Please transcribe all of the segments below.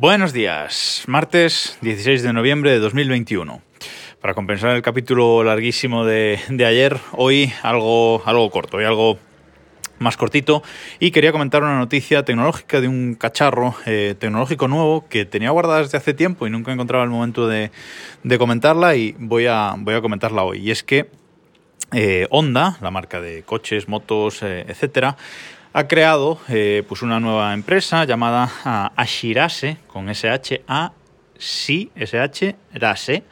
Buenos días, martes 16 de noviembre de 2021. Para compensar el capítulo larguísimo de, ayer, hoy algo, algo corto, hoy algo más cortito y quería comentar una noticia tecnológica de un cacharro eh, tecnológico nuevo que tenía guardada desde hace tiempo y nunca encontraba el momento de, comentarla y voy a, voy a comentarla hoy. Y es que eh, Honda, la marca de coches, motos, eh, etcétera, ha creado eh, pues una nueva empresa llamada ah, Ashirase, con SH, A, sí, SH, Rase.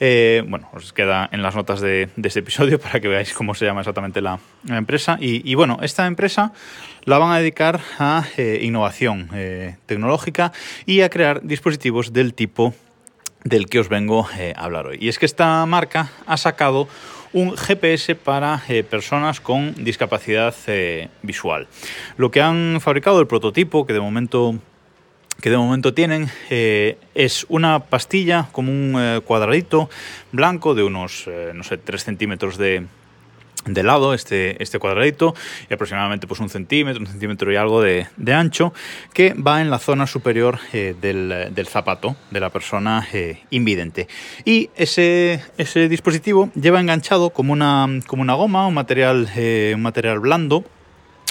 Eh, bueno, os queda en las notas de, este episodio para que veáis cómo se llama exactamente la, empresa. Y, bueno, esta empresa la van a dedicar a eh, innovación tecnológica y a crear dispositivos del tipo del que os vengo a hablar hoy. Y es que esta marca ha sacado un GPS para eh, personas con discapacidad eh, visual. Lo que han fabricado, el prototipo, que de momento que de momento tienen eh, es una pastilla como un cuadradito blanco de unos, no sé, 3 centímetros de, de lado este, este cuadradito y aproximadamente pues un centímetro, un centímetro y algo de, ancho que va en la zona superior eh, del, zapato de la persona eh, invidente. Y ese, ese dispositivo lleva enganchado como una, como una goma, un material, eh, un material blando,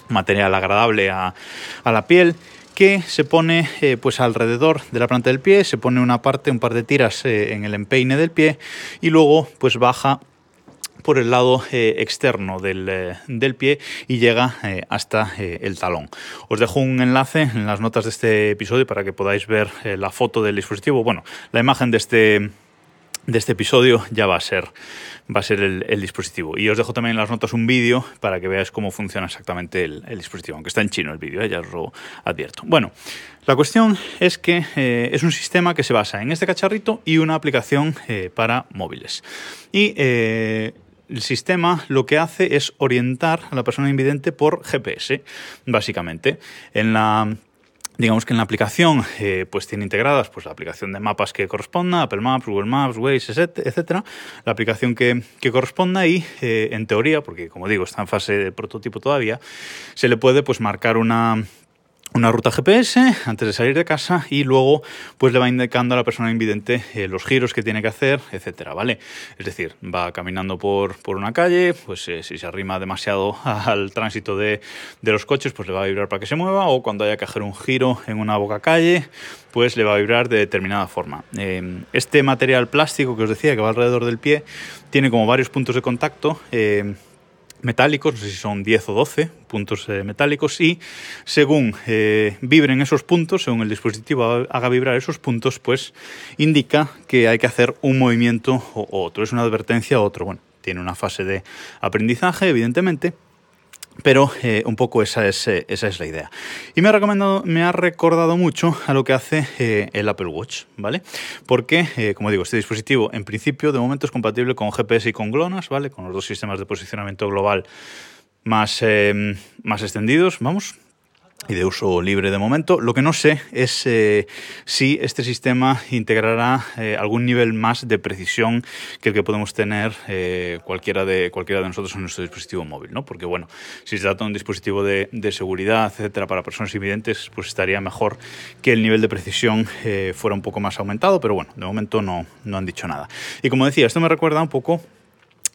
material agradable a, a la piel que se pone pues alrededor de la planta del pie, se pone una parte, un par de tiras en el empeine del pie y luego pues baja por el lado eh, externo del, eh, del, pie y llega eh, hasta el talón. Os dejo un enlace en las notas de este episodio para que podáis ver la foto del dispositivo. Bueno, la imagen de este, de este episodio ya va a ser, va a ser el, dispositivo. Y os dejo también en las notas un vídeo para que veáis cómo funciona exactamente el, dispositivo, aunque está en chino el vídeo, ya os lo advierto. Bueno, la cuestión es que es un sistema que se basa en este cacharrito y una aplicación para móviles. Y el sistema lo que hace es orientar a la persona invidente por GPS, básicamente. En la digamos que en la aplicación eh, pues tiene integradas pues la aplicación de mapas que corresponda, Apple Maps, Google Maps, Waze, etcétera, la aplicación que, corresponda y eh, en teoría, porque como digo está en fase de prototipo todavía, se le puede pues marcar una una ruta GPS antes de salir de casa y luego pues le va indicando a la persona invidente eh, los giros que tiene que hacer, etcétera, ¿vale? Es decir, va caminando por, por una calle, pues eh, si se arrima demasiado al tránsito de, de, los coches, pues le va a vibrar para que se mueva, o cuando haya que hacer un giro en una boca calle, pues le va a vibrar de determinada forma. Eh, este material plástico que os decía que va alrededor del pie tiene como varios puntos de contacto metálicos, no sé si son 10 o 12 puntos eh, metálicos y según eh, vibren esos puntos, según el dispositivo haga vibrar esos puntos, pues indica que hay que hacer un movimiento o otro, es una advertencia o otro. Bueno, tiene una fase de aprendizaje, evidentemente, pero eh, un poco esa es, eh, esa es la idea. Y me ha, recomendado, me ha recordado mucho a lo que hace eh, el Apple Watch, ¿vale? Porque, como digo, este dispositivo en principio de momento es compatible con GPS y con GLONASS, ¿vale? Con los dos sistemas de posicionamiento global más, más extendidos, vamos, y de uso libre de momento. Lo que no sé es eh, si este sistema integrará eh, algún nivel más de precisión que el que podemos tener eh, cualquiera, de, cualquiera de nosotros en nuestro dispositivo móvil, ¿no? Porque, bueno, si se trata de un dispositivo de, de seguridad, etcétera, para personas invidentes, pues estaría mejor que el nivel de precisión fuera un poco más aumentado, pero bueno, de momento no, no han dicho nada. Y como decía, esto me recuerda un poco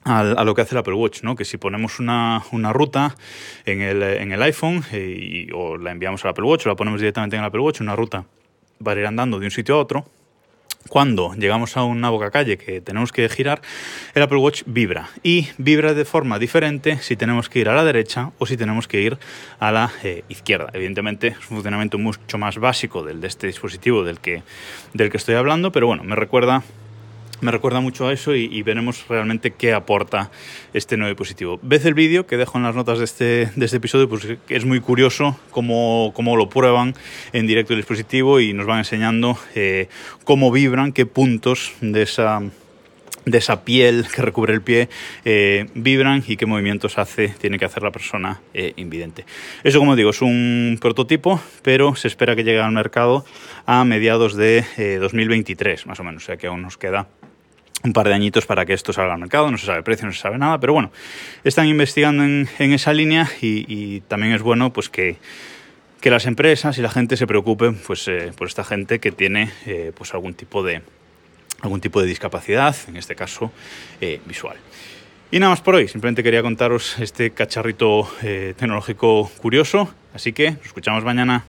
a, lo que hace el Apple Watch, ¿no? que si ponemos una, una ruta en el, en el iPhone eh, y, o la enviamos al Apple Watch o la ponemos directamente en el Apple Watch, una ruta va a ir andando de un sitio a otro, cuando llegamos a una boca calle que tenemos que girar, el Apple Watch vibra y vibra de forma diferente si tenemos que ir a la derecha o si tenemos que ir a la eh, izquierda. Evidentemente es un funcionamiento mucho más básico del de este dispositivo del que, del que estoy hablando, pero bueno, me recuerda me recuerda mucho a eso y, veremos realmente qué aporta este nuevo dispositivo. Ves el vídeo que dejo en las notas de este, de este episodio, pues es muy curioso cómo, cómo, lo prueban en directo el dispositivo y nos van enseñando eh, cómo vibran, qué puntos de esa de esa piel que recubre el pie eh, vibran y qué movimientos hace, tiene que hacer la persona eh, invidente. Eso, como digo, es un prototipo, pero se espera que llegue al mercado a mediados de 2023, más o menos, o sea que aún nos queda un par de añitos para que esto salga al mercado, no se sabe precio, no se sabe nada, pero bueno, están investigando en, esa línea y, también es bueno pues que, que las empresas y la gente se preocupen pues, eh, por esta gente que tiene eh, pues algún tipo de algún tipo de discapacidad, en este caso eh, visual. Y nada más por hoy, simplemente quería contaros este cacharrito tecnológico curioso, así que nos escuchamos mañana.